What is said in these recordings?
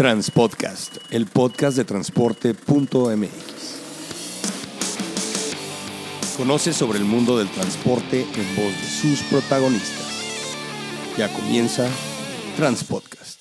Transpodcast, el podcast de transporte.mx. Conoce sobre el mundo del transporte en voz de sus protagonistas. Ya comienza Transpodcast.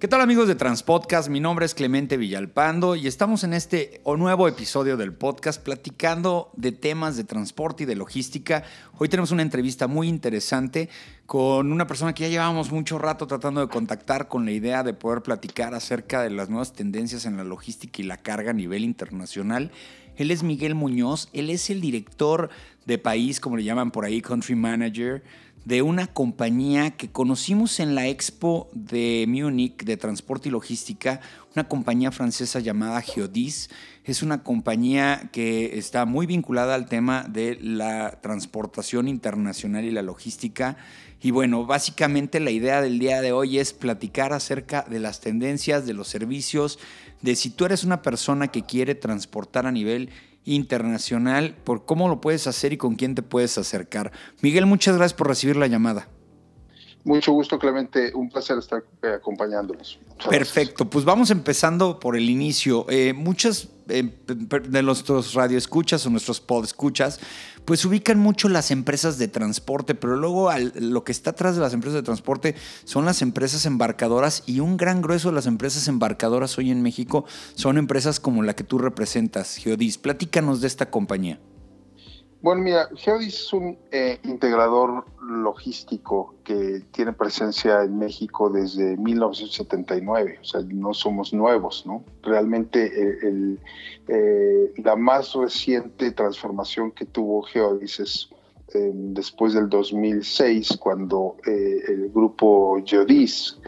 ¿Qué tal amigos de Transpodcast? Mi nombre es Clemente Villalpando y estamos en este nuevo episodio del podcast platicando de temas de transporte y de logística. Hoy tenemos una entrevista muy interesante con una persona que ya llevábamos mucho rato tratando de contactar con la idea de poder platicar acerca de las nuevas tendencias en la logística y la carga a nivel internacional. Él es Miguel Muñoz, él es el director de país, como le llaman por ahí, country manager de una compañía que conocimos en la expo de Múnich de transporte y logística, una compañía francesa llamada Geodis. Es una compañía que está muy vinculada al tema de la transportación internacional y la logística. Y bueno, básicamente la idea del día de hoy es platicar acerca de las tendencias, de los servicios, de si tú eres una persona que quiere transportar a nivel internacional, por cómo lo puedes hacer y con quién te puedes acercar. Miguel, muchas gracias por recibir la llamada. Mucho gusto, Clemente. Un placer estar eh, acompañándonos. Perfecto. Pues vamos empezando por el inicio. Eh, muchas eh, de nuestros radioescuchas o nuestros podescuchas, pues ubican mucho las empresas de transporte, pero luego lo que está atrás de las empresas de transporte son las empresas embarcadoras y un gran grueso de las empresas embarcadoras hoy en México son empresas como la que tú representas, Geodis. Platícanos de esta compañía. Bueno, mira, Geodis es un eh, integrador logístico que tiene presencia en México desde 1979, o sea, no somos nuevos, ¿no? Realmente eh, eh, la más reciente transformación que tuvo Geodis es después del 2006, cuando el grupo Geodis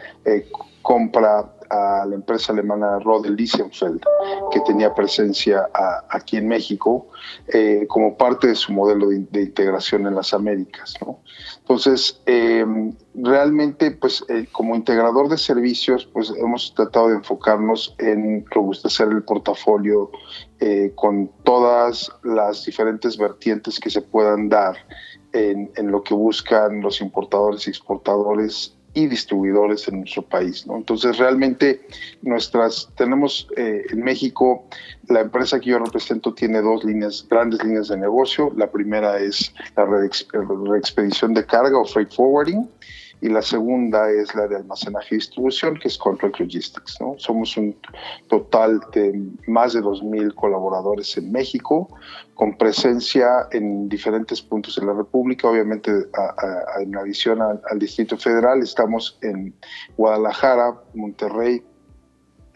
compra a la empresa alemana Rodel Liesenfeld, que tenía presencia aquí en México, eh, como parte de su modelo de, integración en las Américas. Entonces, em, realmente, pues, eh, como integrador de servicios, pues hemos tratado de enfocarnos en robustecer el portafolio eh, con todas las diferentes vertientes que se puedan dar en lo que buscan los importadores y exportadores y distribuidores en nuestro país. ¿no? Entonces, realmente nuestras, tenemos eh, en México, la empresa que yo represento tiene dos líneas, grandes líneas de negocio. La primera es la reexpedición de carga o freight forwarding y la segunda es la de almacenaje y distribución, que es Contract Logistics. ¿no? Somos un total de más de 2.000 colaboradores en México, con presencia en diferentes puntos de la República. Obviamente, en adición al Distrito Federal, estamos en Guadalajara, Monterrey,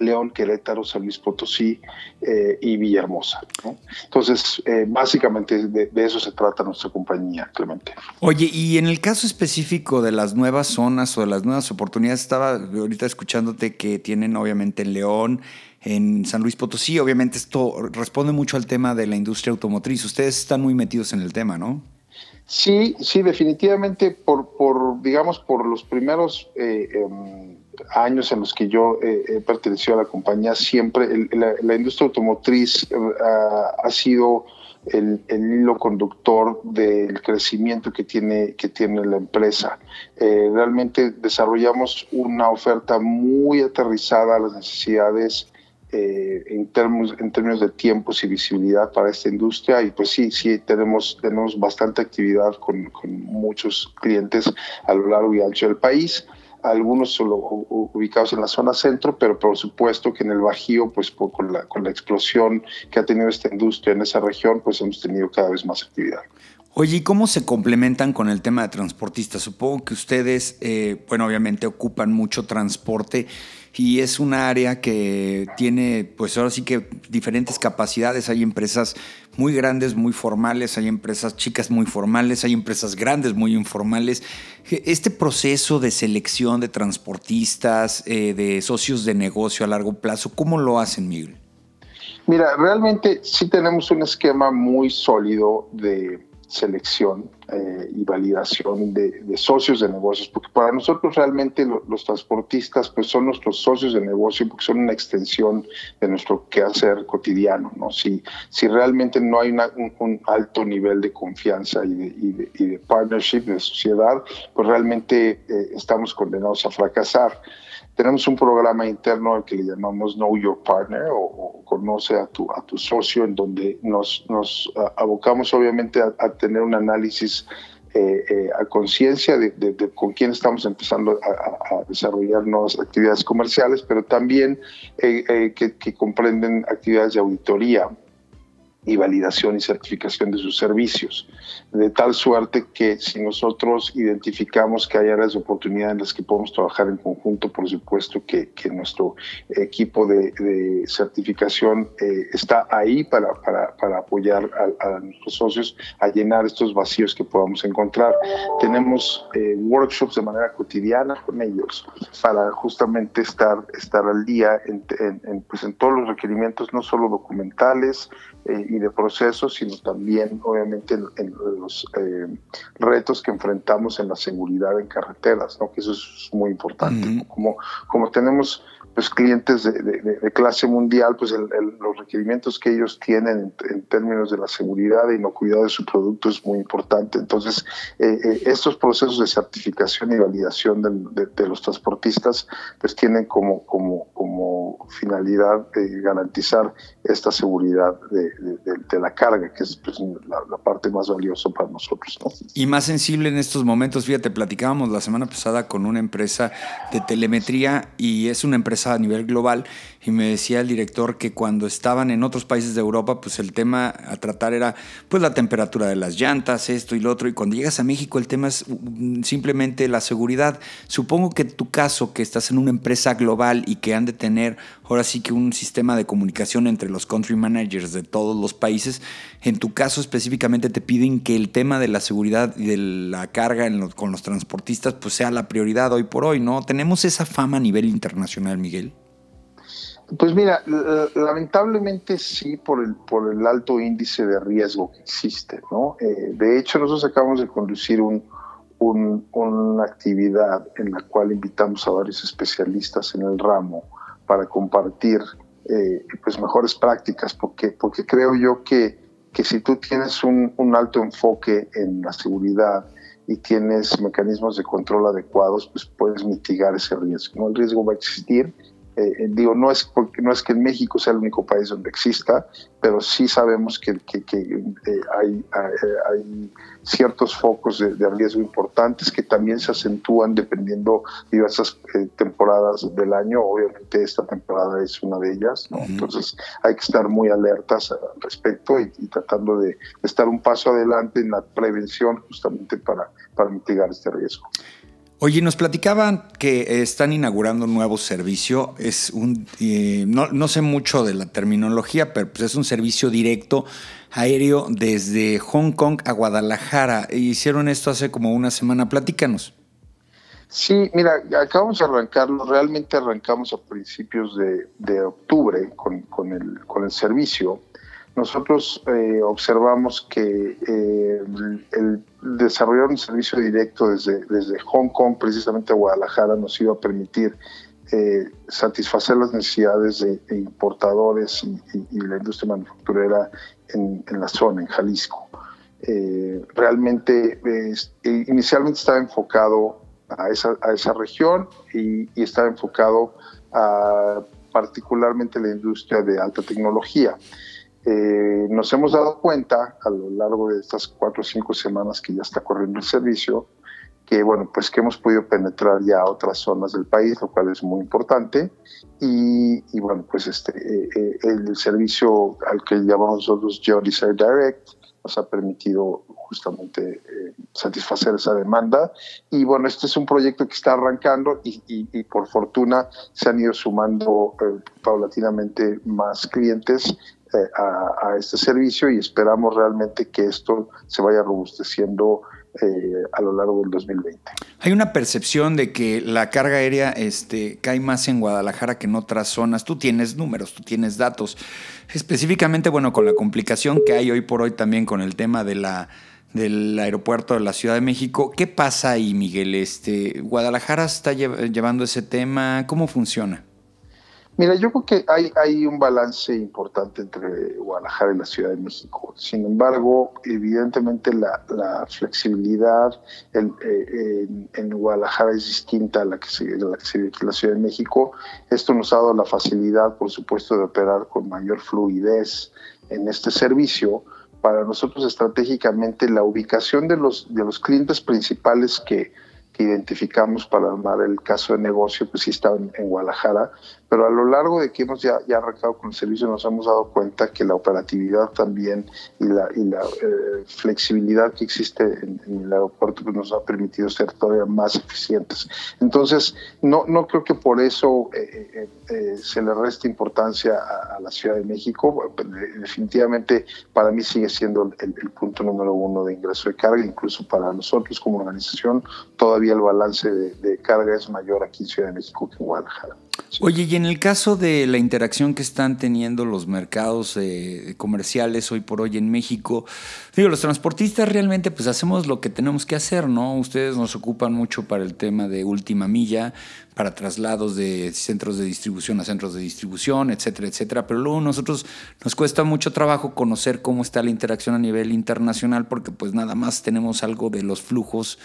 León, Querétaro, San Luis Potosí eh, y Villahermosa. Entonces, eh, básicamente de, eso se trata nuestra compañía, Clemente. Oye, y en el caso específico de las nuevas zonas o de las nuevas oportunidades, estaba ahorita escuchándote que tienen obviamente en León, en San Luis Potosí, obviamente esto responde mucho al tema de la industria automotriz. Ustedes están muy metidos en el tema, ¿no? Sí, sí, definitivamente por, por digamos, por los primeros eh, em, años en los que yo eh, he pertenecido a la compañía, siempre la, industria automotriz eh, ha sido el, hilo conductor del crecimiento que tiene, que tiene la empresa. realmente desarrollamos una oferta muy aterrizada a las necesidades eh, en, términos, en términos de tiempos y visibilidad para esta industria y pues sí, sí tenemos, tenemos bastante actividad con, con muchos clientes a lo largo y ancho del país algunos solo ubicados en la zona centro, pero por supuesto que en el Bajío, pues con, la, con la explosión que ha tenido esta industria en esa región, pues hemos tenido cada vez más actividad. Oye, ¿y cómo se complementan con el tema de transportistas? Supongo que ustedes, eh, bueno, obviamente ocupan mucho transporte y es un área que tiene, pues ahora sí que diferentes capacidades. Hay empresas muy grandes, muy formales, hay empresas chicas muy formales, hay empresas grandes, muy informales. Este proceso de selección de transportistas, eh, de socios de negocio a largo plazo, ¿cómo lo hacen, Miguel? Mira, realmente sí tenemos un esquema muy sólido de selección eh, y validación de, socios de negocios, porque para nosotros realmente los transportistas pues son nuestros socios de negocio porque son una extensión de nuestro quehacer cotidiano, ¿no? Si, si realmente no hay un, alto nivel de confianza y de, y de, partnership, de sociedad, pues realmente eh, estamos condenados a fracasar. Tenemos un programa interno al que le llamamos Know Your Partner o, Conoce a tu, a tu socio, en donde nos, nos abocamos obviamente a, tener un análisis eh, eh, a conciencia de, con quién estamos empezando a, desarrollar nuevas actividades comerciales, pero también eh, que, que, comprenden actividades de auditoría y validación y certificación de sus servicios, de tal suerte que si nosotros identificamos que hay áreas de oportunidad en las que podemos trabajar en conjunto, por supuesto que, que nuestro equipo de, certificación eh, está ahí para, para, para apoyar a, nuestros socios a llenar estos vacíos que podamos encontrar. Tenemos eh, workshops de manera cotidiana con ellos para justamente estar, estar al día en, en, pues en todos los requerimientos, no solo documentales, eh, y de procesos, sino también obviamente en, los eh, retos que enfrentamos en la seguridad en carreteras, ¿no? que eso es muy importante. como, como tenemos pues clientes de, clase mundial, pues los requerimientos que ellos tienen en, términos de la seguridad y no cuidado de su producto es muy importante. Entonces, eh, eh, estos procesos de certificación y validación de, los transportistas, pues tienen como, como, como finalidad eh, garantizar esta seguridad de, la carga, que es pues, la, parte más valiosa para nosotros. Y más sensible en estos momentos, fíjate, platicábamos la semana pasada con una empresa de telemetría y es una empresa a nivel global y me decía el director que cuando estaban en otros países de Europa, pues el tema a tratar era pues la temperatura de las llantas, esto y lo otro, y cuando llegas a México el tema es mm, simplemente la seguridad. Supongo que tu caso, que estás en una empresa global y que han de tener ahora sí que un sistema de comunicación entre los country managers de todos los países, en tu caso específicamente te piden que el tema de la seguridad y de la carga con los transportistas pues sea la prioridad hoy por hoy, ¿no? Tenemos esa fama a nivel internacional, Miguel. Pues mira, lamentablemente sí por el, por el alto índice de riesgo que existe, ¿no? Eh, de hecho, nosotros acabamos de conducir un, una actividad en la cual invitamos a varios especialistas en el ramo para compartir eh, pues mejores prácticas, porque, porque creo yo que, que si tú tienes un, un alto enfoque en la seguridad, y tienes mecanismos de control adecuados, pues puedes mitigar ese riesgo. El riesgo va a existir eh, eh, digo, no es, porque, no es que en México sea el único país donde exista, pero sí sabemos que, eh, hay, hay, ciertos focos de, riesgo importantes que también se acentúan dependiendo diversas temporadas del año. Obviamente esta temporada es una de ellas, Entonces hay que estar muy alertas al respecto y, tratando de estar un paso adelante en la prevención justamente para, para mitigar este riesgo. Oye, nos platicaban que están inaugurando un nuevo servicio. Es un, eh, no, sé mucho de la terminología, pero pues es un servicio directo aéreo desde Hong Kong a Guadalajara. Hicieron esto hace como una semana. Platícanos. Sí, mira, acabamos de arrancarlo. Realmente arrancamos a principios de, octubre con, con, el, con el servicio nosotros eh, observamos que eh, el, desarrollar un servicio directo desde, desde Hong Kong, precisamente a Guadalajara, nos iba a permitir eh, satisfacer las necesidades de, importadores y, la industria manufacturera en, la zona, en Jalisco. realmente inicialmente estaba enfocado a esa, a esa región y, y estaba enfocado a particularmente la industria de alta tecnología. Eh, nos hemos dado cuenta a lo largo de estas cuatro o cinco semanas que ya está corriendo el servicio, que bueno, pues que hemos podido penetrar ya a otras zonas del país, lo cual es muy importante. Y, bueno, pues este, eh, eh, el servicio al que llamamos nosotros Geodesire Direct nos ha permitido justamente satisfacer esa demanda. Y bueno, este es un proyecto que está arrancando y, y por fortuna se han ido sumando paulatinamente más clientes eh, a, este servicio y esperamos realmente que esto se vaya robusteciendo eh, a lo largo del 2020. Hay una percepción de que la carga aérea este, cae más en Guadalajara que en otras zonas. Tú tienes números, tú tienes datos. Específicamente, bueno, con la complicación que hay hoy por hoy también con el tema de la del aeropuerto de la Ciudad de México. ¿Qué pasa ahí, Miguel? Este, ¿Guadalajara está llevando ese tema? ¿Cómo funciona? Mira, yo creo que hay, un balance importante entre Guadalajara y la Ciudad de México. Sin embargo, evidentemente la, flexibilidad en, Guadalajara es distinta a la que se, vive en la Ciudad de México. Esto nos ha dado la facilidad, por supuesto, de operar con mayor fluidez en este servicio. Para nosotros estratégicamente la ubicación de los, de los clientes principales que, identificamos para armar el caso de negocio, pues sí estaba en, Guadalajara, pero a lo largo de que hemos ya, arrancado con el servicio nos hemos dado cuenta que la operatividad también y la, y la eh, flexibilidad que existe en, el aeropuerto pues nos ha permitido ser todavía más eficientes. Entonces, no, no creo que por eso eh, eh, se le reste importancia a, la Ciudad de México. Definitivamente para mí sigue siendo el punto número uno de ingreso de carga, incluso para nosotros como organización todavía el balance de, carga es mayor aquí en Ciudad de México que en Guadalajara. Oye, y en el caso de la interacción que están teniendo los mercados eh, comerciales hoy por hoy en México, digo, los transportistas realmente pues hacemos lo que tenemos que hacer, ¿no? Ustedes nos ocupan mucho para el tema de última milla, para traslados de centros de distribución a centros de distribución, etcétera, etcétera, pero luego nosotros nos cuesta mucho trabajo conocer cómo está la interacción a nivel internacional porque pues nada más tenemos algo de los flujos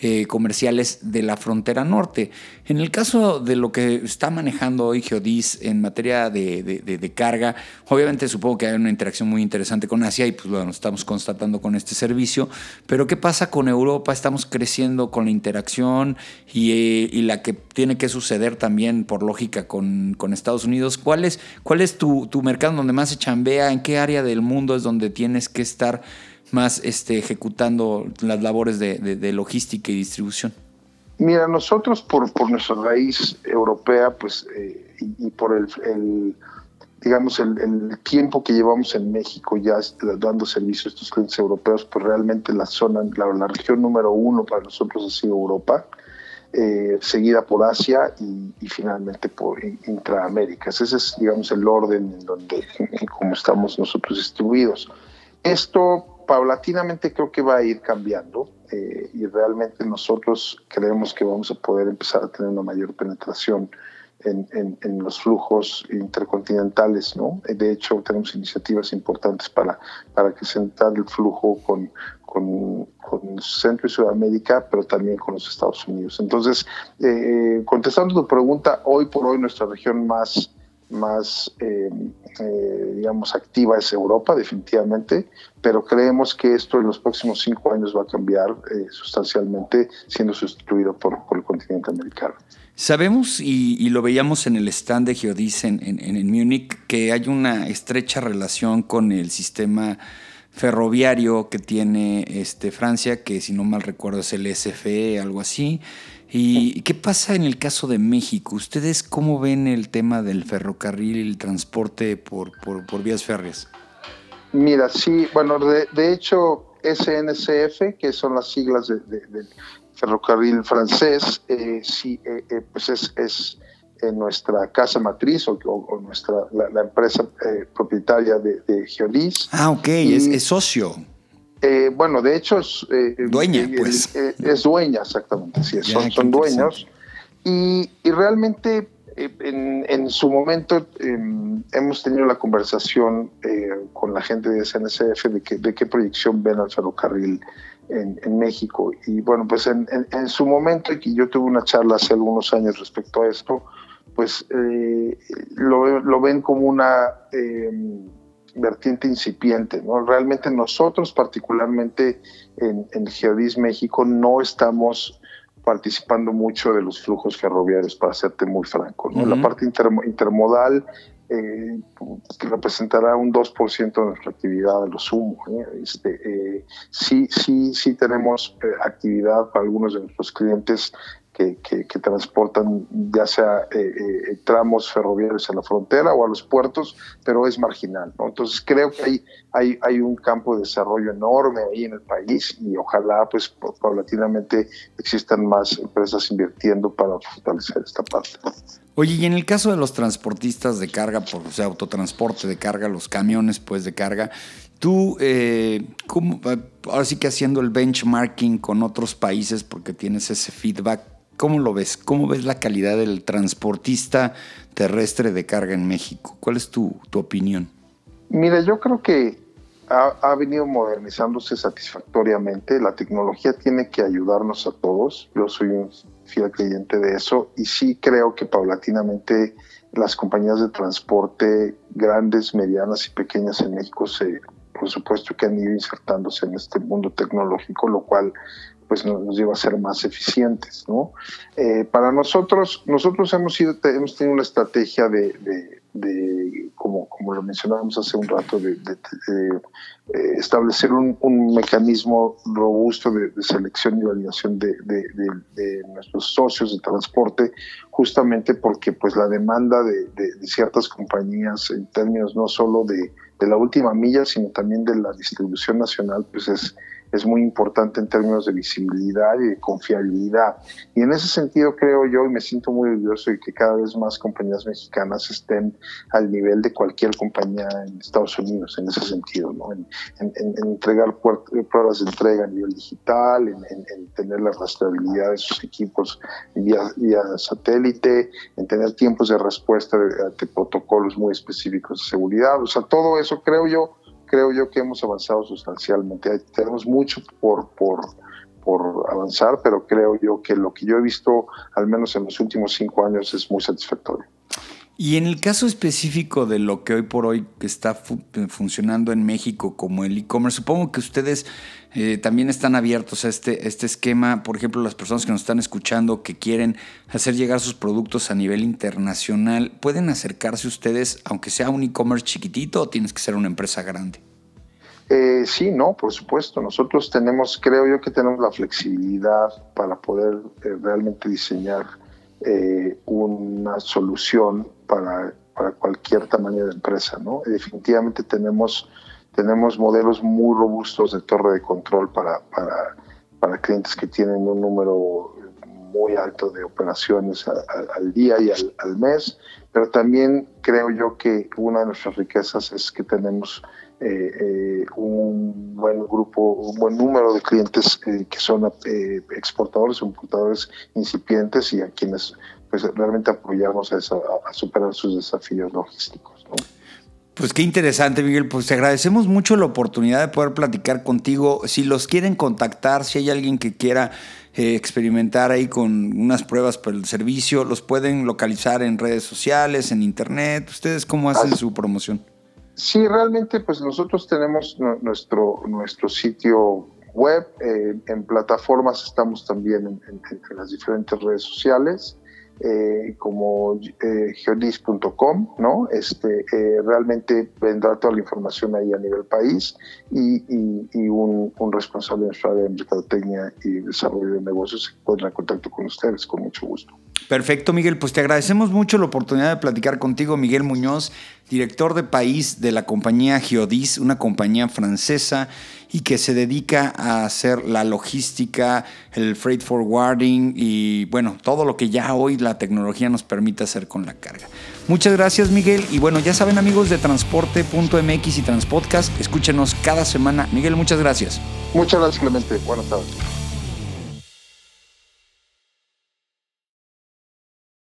eh, comerciales de la frontera norte. En el caso de lo que está manejando hoy Geodis en materia de, carga, obviamente supongo que hay una interacción muy interesante con Asia y pues bueno, estamos constatando con este servicio, pero ¿qué pasa con Europa? Estamos creciendo con la interacción y, eh, la que tiene que suceder también por lógica con, Estados Unidos. ¿Cuál es, es tu, tu mercado donde más se chambea? ¿En qué área del mundo es donde tienes que estar? Más este, ejecutando las labores de, logística y distribución? Mira, nosotros por, por nuestra raíz europea, pues, eh, y, por el, digamos, el, tiempo que llevamos en México ya dando servicio a estos clientes europeos, pues realmente la zona, la, región número uno para nosotros ha sido Europa, eh, seguida por Asia y, finalmente por Intraamérica. Ese es, digamos, el orden en donde, en cómo estamos nosotros distribuidos. Esto paulatinamente creo que va a ir cambiando eh, y realmente nosotros creemos que vamos a poder empezar a tener una mayor penetración en, los flujos intercontinentales, ¿no? De hecho, tenemos iniciativas importantes para, para acrecentar el flujo con, con, Centro y Sudamérica, pero también con los Estados Unidos. Entonces, eh, contestando tu pregunta, hoy por hoy nuestra región más más, eh, eh, digamos, activa es Europa, definitivamente, pero creemos que esto en los próximos cinco años va a cambiar eh, sustancialmente, siendo sustituido por, el continente americano. Sabemos, y, lo veíamos en el stand de Geodis en, en, Múnich, que hay una estrecha relación con el sistema ferroviario que tiene este, Francia, que si no mal recuerdo es el SFE, algo así. ¿Y qué pasa en el caso de México? ¿Ustedes cómo ven el tema del ferrocarril y el transporte por, vías férreas? Mira, sí, bueno, de, hecho, SNCF, que son las siglas del ferrocarril francés, eh, sí, eh, eh, pues es, nuestra casa matriz o, nuestra la, empresa propietaria de, de, Geodis. Ah, ok, es, socio. Eh, bueno, de hecho es... Eh, dueña, pues. es dueña, exactamente, sí, son, dueños. Y, realmente en, su momento em, hemos tenido la conversación con la gente de SNCF de, que, de qué proyección ven al ferrocarril en, México. Y bueno, pues en, su momento, y yo tuve una charla hace algunos años respecto a esto, pues lo, lo, ven como una em, vertiente incipiente. ¿no? Realmente nosotros, particularmente en, en Geodis México, no estamos participando mucho de los flujos ferroviarios, para serte muy franco. ¿no? La parte intermodal eh, representará un 2% de nuestra actividad de lo sumo. ¿eh? Este, eh, sí, sí, sí tenemos actividad para algunos de nuestros clientes que, transportan ya sea eh, eh, tramos ferroviarios a la frontera o a los puertos, pero es marginal. ¿no? Entonces creo que hay, hay, hay un campo de desarrollo enorme ahí en el país y ojalá pues paulatinamente existan más empresas invirtiendo para fortalecer esta parte. Oye, y en el caso de los transportistas de carga, por, o sea, autotransporte de carga, los camiones pues de carga, Tú, eh, ¿cómo, ahora sí que haciendo el benchmarking con otros países porque tienes ese feedback, ¿cómo lo ves? ¿Cómo ves la calidad del transportista terrestre de carga en México? ¿Cuál es tu, tu opinión? Mira, yo creo que ha, ha, venido modernizándose satisfactoriamente. La tecnología tiene que ayudarnos a todos. Yo soy un fiel creyente de eso y sí creo que paulatinamente las compañías de transporte grandes, medianas y pequeñas en México se, por supuesto que han ido insertándose en este mundo tecnológico, lo cual pues nos lleva a ser más eficientes, ¿no? Eh, para nosotros, nosotros hemos, sido, hemos tenido una estrategia de, de, de como, como lo mencionábamos hace un rato, de, de eh, establecer un, mecanismo robusto de, selección y validación de, nuestros socios de transporte, justamente porque pues la demanda de, ciertas compañías en términos no solo de, la última milla, sino también de la distribución nacional, pues es es muy importante en términos de visibilidad y de confiabilidad. Y en ese sentido creo yo, y me siento muy orgulloso de que cada vez más compañías mexicanas estén al nivel de cualquier compañía en Estados Unidos, en ese sentido, ¿no? en, en, en entregar pruebas de entrega a nivel digital, en, tener la rastreabilidad de sus equipos vía, vía satélite, en tener tiempos de respuesta de, de protocolos muy específicos de seguridad. O sea, todo eso creo yo creo yo que hemos avanzado sustancialmente. Tenemos mucho por, por, por avanzar, pero creo yo que lo que yo he visto, al menos en los últimos cinco años, es muy satisfactorio. Y en el caso específico de lo que hoy por hoy está fu funcionando en México como el e-commerce, supongo que ustedes eh, también están abiertos a este, este esquema. Por ejemplo, las personas que nos están escuchando que quieren hacer llegar sus productos a nivel internacional, ¿pueden acercarse ustedes, aunque sea un e-commerce chiquitito, o tienes que ser una empresa grande? Eh, sí, no, por supuesto. Nosotros tenemos, creo yo que tenemos la flexibilidad para poder eh, realmente diseñar eh, una solución para, para, cualquier tamaño de empresa, ¿no? definitivamente tenemos, tenemos modelos muy robustos de torre de control para, para, para clientes que tienen un número muy alto de operaciones al día y al, mes, pero también creo yo que una de nuestras riquezas es que tenemos eh, eh, un buen grupo, un buen número de clientes eh, que son exportadores importadores incipientes y a quienes pues realmente apoyamos a, eso, a superar sus desafíos logísticos. ¿no? Pues qué interesante, Miguel. Pues te agradecemos mucho la oportunidad de poder platicar contigo. Si los quieren contactar, si hay alguien que quiera eh, experimentar ahí con unas pruebas para el servicio, los pueden localizar en redes sociales, en internet. ¿Ustedes cómo hacen su promoción? Sí, realmente, pues nosotros tenemos nuestro, nuestro sitio web, eh, en plataformas estamos también en, en, en las diferentes redes sociales eh, como eh, geodis.com, ¿no? Este, eh, realmente vendrá toda la información ahí a nivel país y, y, y un, un, responsable de nuestra área de mercadotecnia y desarrollo de negocios se pondrá en contacto con ustedes con mucho gusto. Perfecto, Miguel. Pues te agradecemos mucho la oportunidad de platicar contigo, Miguel Muñoz, director de país de la compañía Geodis, una compañía francesa y que se dedica a hacer la logística, el freight forwarding y bueno, todo lo que ya hoy la tecnología nos permite hacer con la carga. Muchas gracias Miguel y bueno, ya saben amigos de transporte.mx y Transpodcast, escúchenos cada semana. Miguel, muchas gracias. Muchas gracias Clemente, buenas tardes.